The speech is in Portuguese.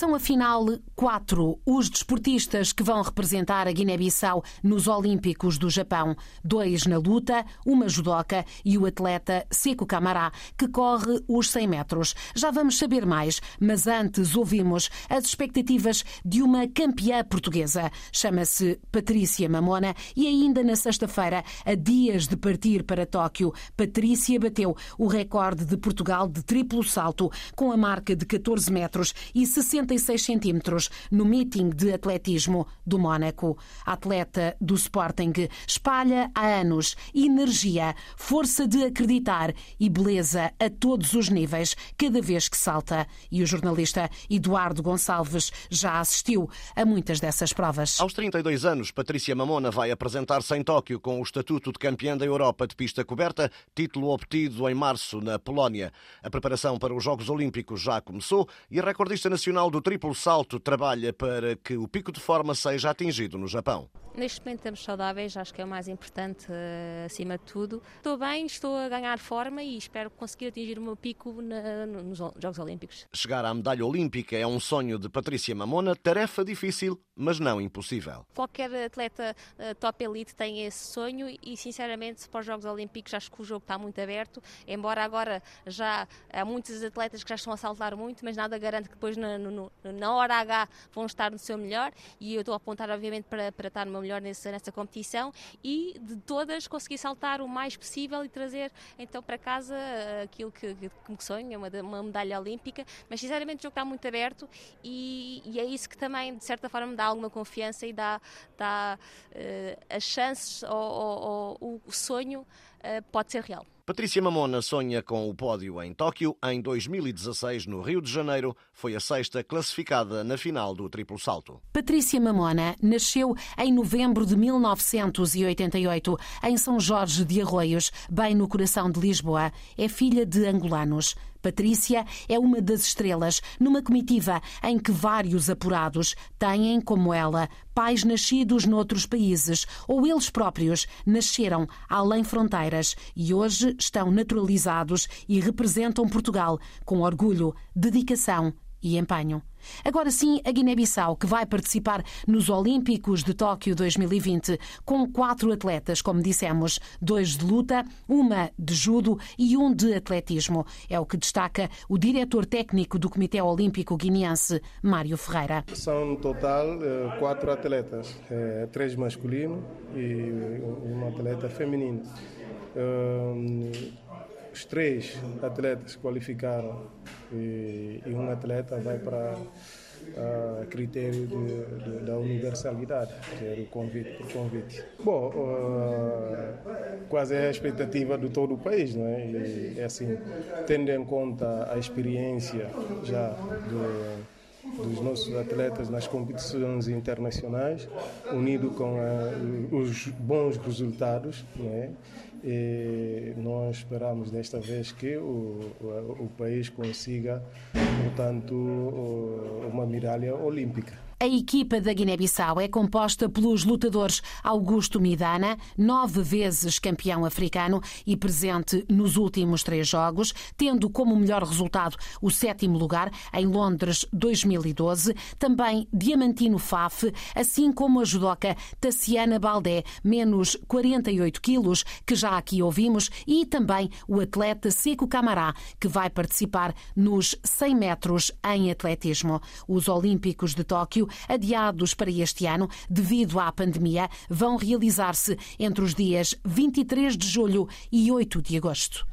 São afinal quatro os desportistas que vão representar a Guiné-Bissau nos Olímpicos do Japão. Dois na luta, uma judoca e o atleta Seco Camará, que corre os 100 metros. Já vamos saber mais, mas antes ouvimos as expectativas de uma campeã portuguesa. Chama-se Patrícia Mamona e ainda na sexta-feira, a dias de partir para Tóquio, Patrícia bateu o recorde de Portugal de triplo salto com a marca de 14 metros e 60 66 centímetros no meeting de atletismo do Mónaco. A atleta do Sporting espalha há anos energia, força de acreditar e beleza a todos os níveis, cada vez que salta. E o jornalista Eduardo Gonçalves já assistiu a muitas dessas provas. Aos 32 anos, Patrícia Mamona vai apresentar-se em Tóquio com o estatuto de campeã da Europa de pista coberta, título obtido em março na Polónia. A preparação para os Jogos Olímpicos já começou e a recordista nacional do triplo salto trabalha para que o pico de forma seja atingido no Japão. Neste momento estamos saudáveis, acho que é o mais importante uh, acima de tudo. Estou bem, estou a ganhar forma e espero conseguir atingir o meu pico na, nos Jogos Olímpicos. Chegar à medalha olímpica é um sonho de Patrícia Mamona, tarefa difícil, mas não impossível. Qualquer atleta uh, top elite tem esse sonho e, sinceramente, para os Jogos Olímpicos acho que o jogo está muito aberto, embora agora já há muitos atletas que já estão a saltar muito, mas nada garante que depois na, no, na hora H vão estar no seu melhor e eu estou a apontar, obviamente, para, para estar no meu melhor nessa, nessa competição e de todas conseguir saltar o mais possível e trazer então para casa eh, aquilo que, que, que sonho, uma, uma medalha olímpica, mas sinceramente o jogo está muito aberto e, e, é isso que também de certa forma me dá alguma confiança e dá, dá uh, as chances ou, ou, ou o sonho pode ser real. Patrícia Mamona sonha com o pódio em Tóquio. Em 2016, no Rio de Janeiro, foi a sexta classificada na final do triplo salto. Patrícia Mamona nasceu em novembro de 1988, em São Jorge de Arroios, bem no coração de Lisboa. É filha de angolanos. Patrícia é uma das estrelas numa comitiva em que vários apurados têm, como ela, pais nascidos noutros países ou eles próprios nasceram além fronteiras e hoje estão naturalizados e representam Portugal com orgulho, dedicação e empenho. Agora sim, a Guiné-Bissau, que vai participar nos Olímpicos de Tóquio 2020, com quatro atletas, como dissemos, dois de luta, uma de judo e um de atletismo. É o que destaca o diretor técnico do Comitê Olímpico Guineense, Mário Ferreira. São no total eh, quatro atletas, eh, três masculinos e uma atleta feminina. Os três atletas qualificaram e, e um atleta vai para a critério de, de, da universalidade, que era o convite por convite. Bom, uh, quase é a expectativa de todo o país, não é? E, é assim, tendo em conta a experiência já de, dos nossos atletas nas competições internacionais, unido com uh, os bons resultados, não é? E nós esperamos desta vez que o, o, o país consiga, portanto, uma medalha olímpica. A equipa da Guiné-Bissau é composta pelos lutadores Augusto Midana, nove vezes campeão africano e presente nos últimos três jogos, tendo como melhor resultado o sétimo lugar em Londres 2012. Também Diamantino Faf, assim como a judoca Tassiana Baldé, menos 48 quilos, que já aqui ouvimos, e também o atleta Seco Camará, que vai participar nos 100 metros em atletismo. Os Olímpicos de Tóquio adiados para este ano devido à pandemia, vão realizar-se entre os dias 23 de julho e 8 de agosto.